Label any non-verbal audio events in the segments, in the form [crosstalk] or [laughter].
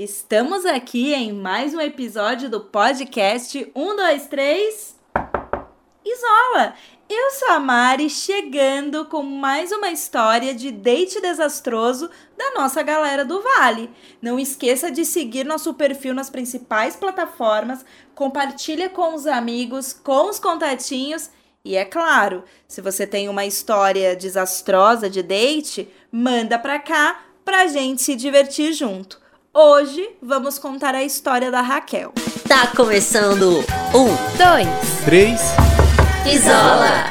Estamos aqui em mais um episódio do podcast 1, 2, 3. Isola! Eu sou a Mari, chegando com mais uma história de date desastroso da nossa galera do Vale. Não esqueça de seguir nosso perfil nas principais plataformas, compartilha com os amigos, com os contatinhos e é claro, se você tem uma história desastrosa de date, manda pra cá pra gente se divertir junto. Hoje vamos contar a história da Raquel. Tá começando um, dois, três. Isola.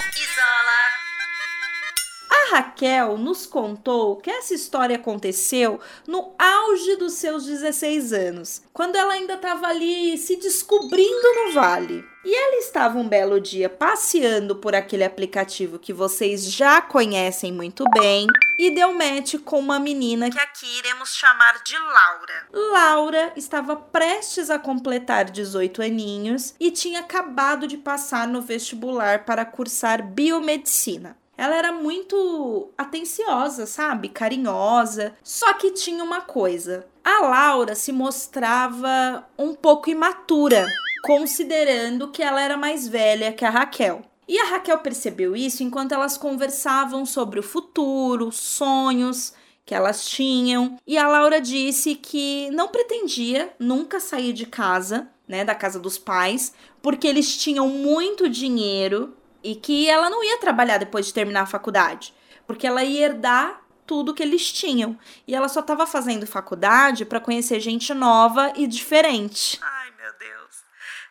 A Raquel nos contou que essa história aconteceu no auge dos seus 16 anos, quando ela ainda estava ali se descobrindo no vale. E ela estava um belo dia passeando por aquele aplicativo que vocês já conhecem muito bem e deu match com uma menina que aqui iremos chamar de Laura. Laura estava prestes a completar 18 aninhos e tinha acabado de passar no vestibular para cursar biomedicina ela era muito atenciosa, sabe? Carinhosa. Só que tinha uma coisa: a Laura se mostrava um pouco imatura, considerando que ela era mais velha que a Raquel. E a Raquel percebeu isso enquanto elas conversavam sobre o futuro, sonhos que elas tinham. E a Laura disse que não pretendia nunca sair de casa, né, da casa dos pais, porque eles tinham muito dinheiro e que ela não ia trabalhar depois de terminar a faculdade, porque ela ia herdar tudo que eles tinham. E ela só estava fazendo faculdade para conhecer gente nova e diferente. Deus.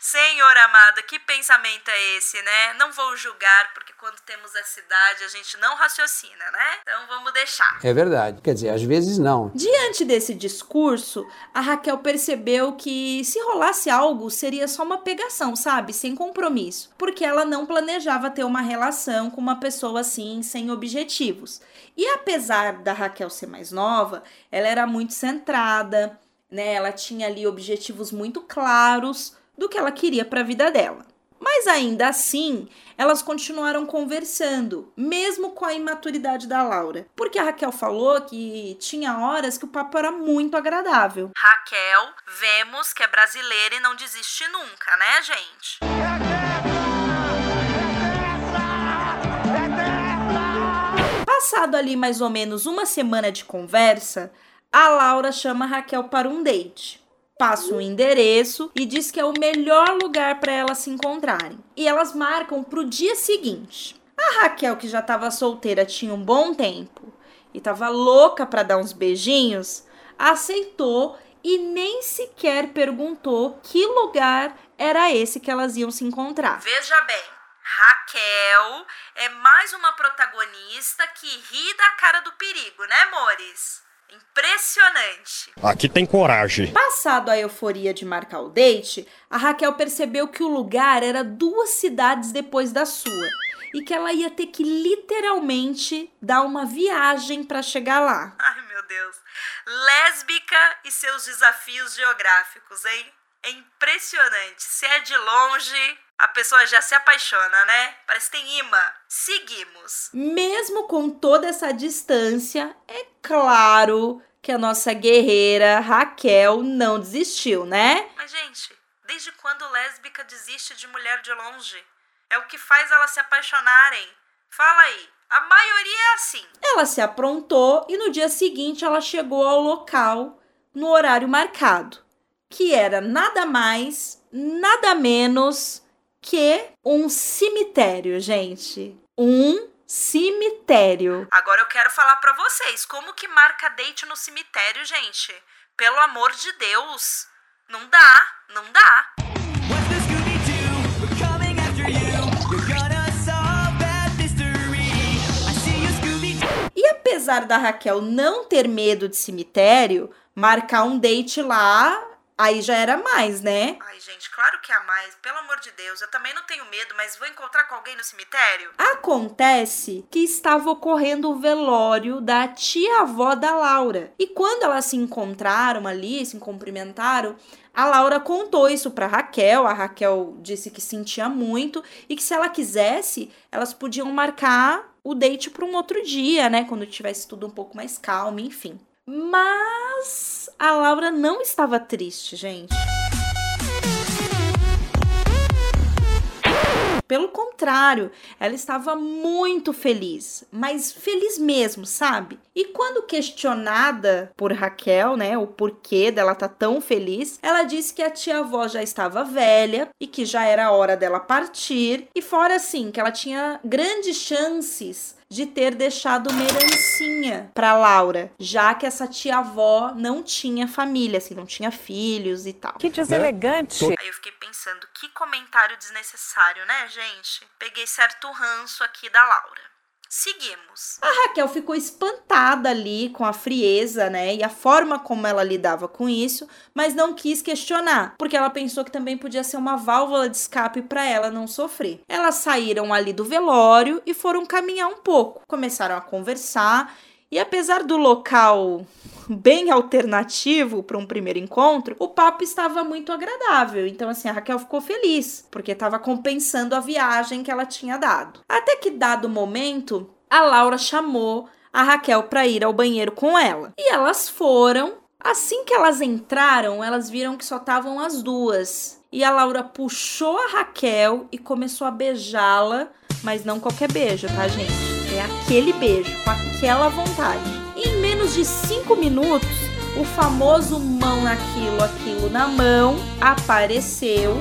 Senhor amado, que pensamento é esse, né? Não vou julgar, porque quando temos essa idade a gente não raciocina, né? Então vamos deixar. É verdade. Quer dizer, às vezes não. Diante desse discurso, a Raquel percebeu que se rolasse algo seria só uma pegação, sabe? Sem compromisso. Porque ela não planejava ter uma relação com uma pessoa assim, sem objetivos. E apesar da Raquel ser mais nova, ela era muito centrada, né? Ela tinha ali objetivos muito claros do que ela queria para a vida dela. Mas ainda assim, elas continuaram conversando, mesmo com a imaturidade da Laura. Porque a Raquel falou que tinha horas que o papo era muito agradável. Raquel, vemos que é brasileira e não desiste nunca, né, gente? Passado ali mais ou menos uma semana de conversa, a Laura chama a Raquel para um date passa o endereço e diz que é o melhor lugar para elas se encontrarem. E elas marcam para o dia seguinte. A Raquel, que já estava solteira tinha um bom tempo e estava louca para dar uns beijinhos, aceitou e nem sequer perguntou que lugar era esse que elas iam se encontrar. Veja bem, Raquel é mais uma protagonista que ri da cara do perigo, né, amores? Impressionante. Aqui tem coragem. Passado a euforia de marcar o date, a Raquel percebeu que o lugar era duas cidades depois da sua e que ela ia ter que literalmente dar uma viagem para chegar lá. Ai, meu Deus. Lésbica e seus desafios geográficos, hein? É impressionante. Se é de longe, a pessoa já se apaixona, né? Parece que tem imã. Seguimos. Mesmo com toda essa distância, é claro que a nossa guerreira Raquel não desistiu, né? Mas, gente, desde quando lésbica desiste de mulher de longe? É o que faz elas se apaixonarem. Fala aí. A maioria é assim. Ela se aprontou e no dia seguinte ela chegou ao local no horário marcado, que era nada mais, nada menos que um cemitério, gente. Um cemitério. Agora eu quero falar para vocês como que marca date no cemitério, gente. Pelo amor de Deus. Não dá, não dá. E apesar da Raquel não ter medo de cemitério, marcar um date lá Aí já era mais, né? Ai, gente, claro que é mais. Pelo amor de Deus, eu também não tenho medo, mas vou encontrar com alguém no cemitério? Acontece que estava ocorrendo o velório da tia-avó da Laura. E quando elas se encontraram ali, se cumprimentaram, a Laura contou isso para Raquel. A Raquel disse que sentia muito e que se ela quisesse, elas podiam marcar o date para um outro dia, né? Quando tivesse tudo um pouco mais calmo, enfim. Mas a Laura não estava triste, gente. Pelo contrário, ela estava muito feliz, mas feliz mesmo, sabe? E quando questionada por Raquel, né, o porquê dela tá tão feliz, ela disse que a tia-avó já estava velha e que já era hora dela partir, e fora assim, que ela tinha grandes chances de ter deixado uma herancinha para Laura, já que essa tia-avó não tinha família, assim, não tinha filhos e tal. Que deselegante. Aí eu fiquei pensando, que comentário desnecessário, né, gente? Peguei certo ranço aqui da Laura. Seguimos. A Raquel ficou espantada ali com a frieza, né? E a forma como ela lidava com isso, mas não quis questionar, porque ela pensou que também podia ser uma válvula de escape para ela não sofrer. Elas saíram ali do velório e foram caminhar um pouco. Começaram a conversar e apesar do local bem alternativo para um primeiro encontro, o papo estava muito agradável. Então, assim, a Raquel ficou feliz, porque estava compensando a viagem que ela tinha dado. Até que, dado momento, a Laura chamou a Raquel para ir ao banheiro com ela. E elas foram. Assim que elas entraram, elas viram que só estavam as duas. E a Laura puxou a Raquel e começou a beijá-la, mas não qualquer beijo, tá, gente? Aquele beijo, com aquela vontade. E em menos de cinco minutos, o famoso mão naquilo, aquilo na mão apareceu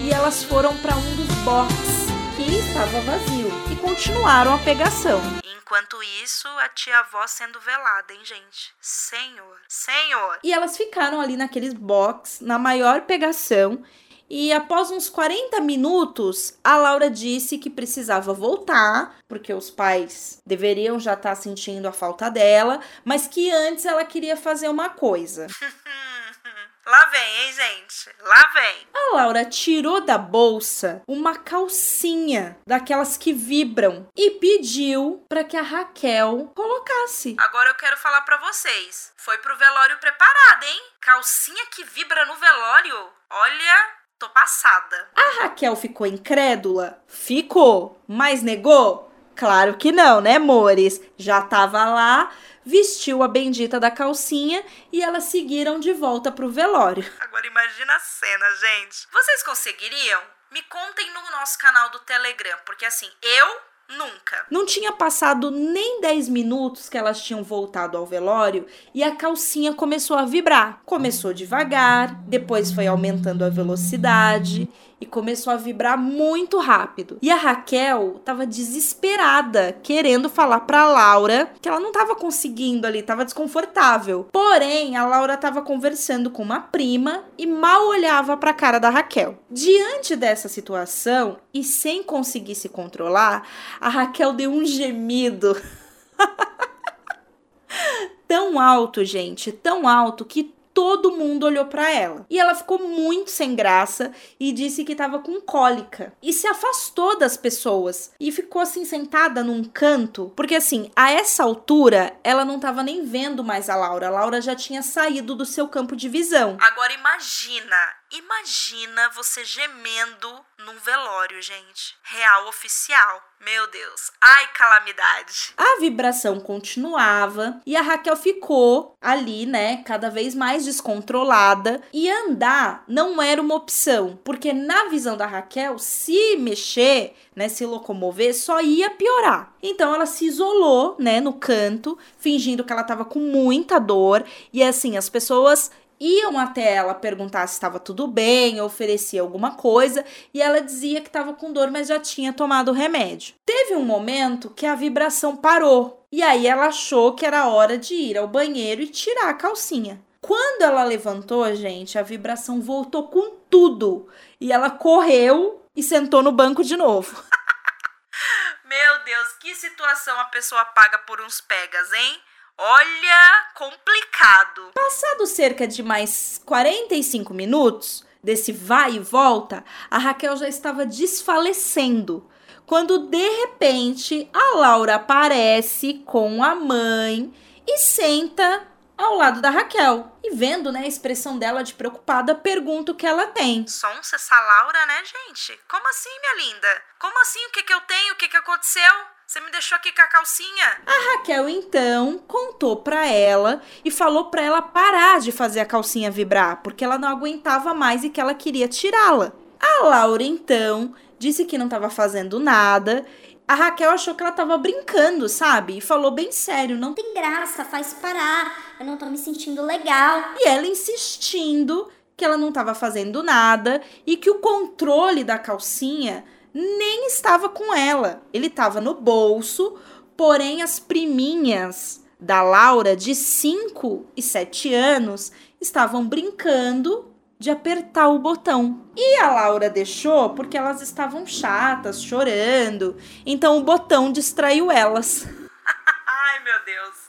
e elas foram para um dos boxes que estava vazio e continuaram a pegação. Enquanto isso, a tia-avó sendo velada, hein, gente? Senhor, senhor. E elas ficaram ali naqueles box, na maior pegação, e após uns 40 minutos, a Laura disse que precisava voltar, porque os pais deveriam já estar sentindo a falta dela, mas que antes ela queria fazer uma coisa. [laughs] Lá vem, hein, gente? Lá vem. A Laura tirou da bolsa uma calcinha daquelas que vibram e pediu para que a Raquel colocasse. Agora eu quero falar para vocês. Foi pro velório preparada, hein? Calcinha que vibra no velório. Olha, Tô passada. A Raquel ficou incrédula? Ficou. Mas negou? Claro que não, né, amores? Já tava lá, vestiu a bendita da calcinha e elas seguiram de volta pro velório. Agora imagina a cena, gente. Vocês conseguiriam? Me contem no nosso canal do Telegram, porque assim, eu Nunca. Não tinha passado nem 10 minutos que elas tinham voltado ao velório e a calcinha começou a vibrar. Começou devagar, depois foi aumentando a velocidade e começou a vibrar muito rápido. E a Raquel estava desesperada, querendo falar para Laura que ela não estava conseguindo ali, estava desconfortável. Porém, a Laura estava conversando com uma prima e mal olhava para a cara da Raquel. Diante dessa situação e sem conseguir se controlar, a Raquel deu um gemido. [laughs] tão alto, gente, tão alto que todo mundo olhou para ela. E ela ficou muito sem graça e disse que estava com cólica. E se afastou das pessoas e ficou assim sentada num canto, porque assim, a essa altura ela não estava nem vendo mais a Laura. A Laura já tinha saído do seu campo de visão. Agora imagina, imagina você gemendo num velório, gente. Real oficial. Meu Deus. Ai, calamidade. A vibração continuava e a Raquel ficou ali, né, cada vez mais descontrolada e andar não era uma opção, porque na visão da Raquel, se mexer, né, se locomover, só ia piorar. Então ela se isolou, né, no canto, fingindo que ela tava com muita dor e assim, as pessoas iam até ela perguntar se estava tudo bem, oferecia alguma coisa, e ela dizia que estava com dor, mas já tinha tomado o remédio. Teve um momento que a vibração parou, e aí ela achou que era hora de ir ao banheiro e tirar a calcinha. Quando ela levantou, gente, a vibração voltou com tudo, e ela correu e sentou no banco de novo. [laughs] Meu Deus, que situação a pessoa paga por uns pegas, hein? Olha, complicado. Passado cerca de mais 45 minutos desse vai e volta, a Raquel já estava desfalecendo. Quando de repente a Laura aparece com a mãe e senta ao lado da Raquel. E vendo, né, a expressão dela de preocupada, pergunta o que ela tem. Sonsa essa Laura, né, gente? Como assim, minha linda? Como assim? O que que eu tenho? O que que aconteceu? Você me deixou aqui com a calcinha? A Raquel então contou pra ela e falou pra ela parar de fazer a calcinha vibrar, porque ela não aguentava mais e que ela queria tirá-la. A Laura então disse que não estava fazendo nada. A Raquel achou que ela estava brincando, sabe? E falou bem sério, não tem graça, faz parar. Eu não tô me sentindo legal. E ela insistindo que ela não estava fazendo nada e que o controle da calcinha nem estava com ela. Ele estava no bolso, porém as priminhas da Laura, de 5 e 7 anos, estavam brincando de apertar o botão. E a Laura deixou porque elas estavam chatas, chorando. Então o botão distraiu elas. [laughs] Ai, meu Deus.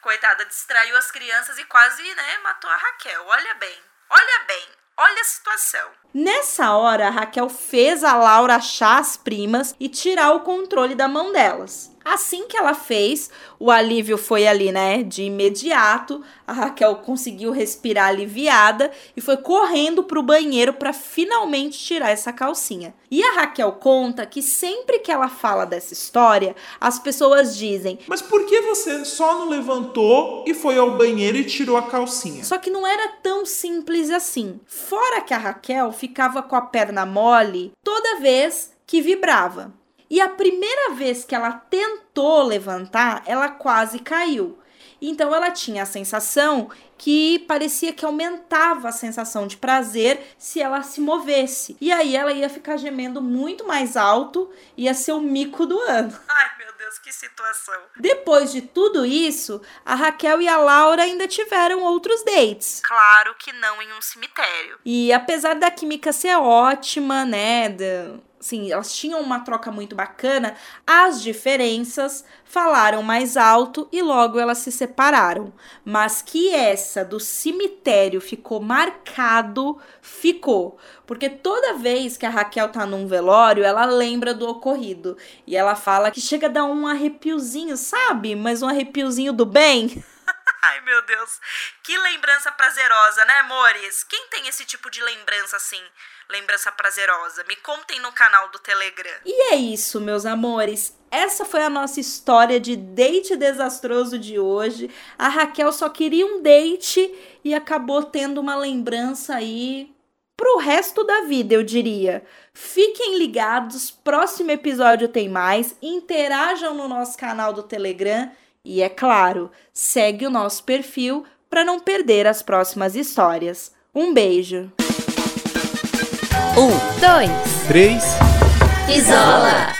Coitada, distraiu as crianças e quase, né, matou a Raquel. Olha bem. Olha bem. Olha a situação. Nessa hora, a Raquel fez a Laura achar as primas e tirar o controle da mão delas. Assim que ela fez, o alívio foi ali, né? De imediato. A Raquel conseguiu respirar aliviada e foi correndo pro banheiro para finalmente tirar essa calcinha. E a Raquel conta que sempre que ela fala dessa história, as pessoas dizem: Mas por que você só não levantou e foi ao banheiro e tirou a calcinha? Só que não era tão simples assim. Fora que a Raquel ficava com a perna mole toda vez que vibrava. E a primeira vez que ela tentou levantar, ela quase caiu. Então ela tinha a sensação que parecia que aumentava a sensação de prazer se ela se movesse. E aí ela ia ficar gemendo muito mais alto, ia ser o mico do ano. [laughs] Ai, meu Deus, que situação. Depois de tudo isso, a Raquel e a Laura ainda tiveram outros dates. Claro que não em um cemitério. E apesar da química ser ótima, né, assim, elas tinham uma troca muito bacana, as diferenças falaram mais alto e logo elas se separaram. Mas que essa do cemitério ficou marcado, ficou. Porque toda vez que a Raquel tá num velório, ela lembra do ocorrido. E ela fala que chega a dar um arrepiozinho, sabe? Mas um arrepiozinho do bem. [laughs] Ai, meu Deus. Que lembrança prazerosa, né, amores? Quem tem esse tipo de lembrança assim? Lembrança prazerosa? Me contem no canal do Telegram. E é isso, meus amores. Essa foi a nossa história de date desastroso de hoje. A Raquel só queria um date e acabou tendo uma lembrança aí pro resto da vida, eu diria. Fiquem ligados, próximo episódio tem mais. Interajam no nosso canal do Telegram e é claro, segue o nosso perfil para não perder as próximas histórias. Um beijo. Um, dois, três. Isola.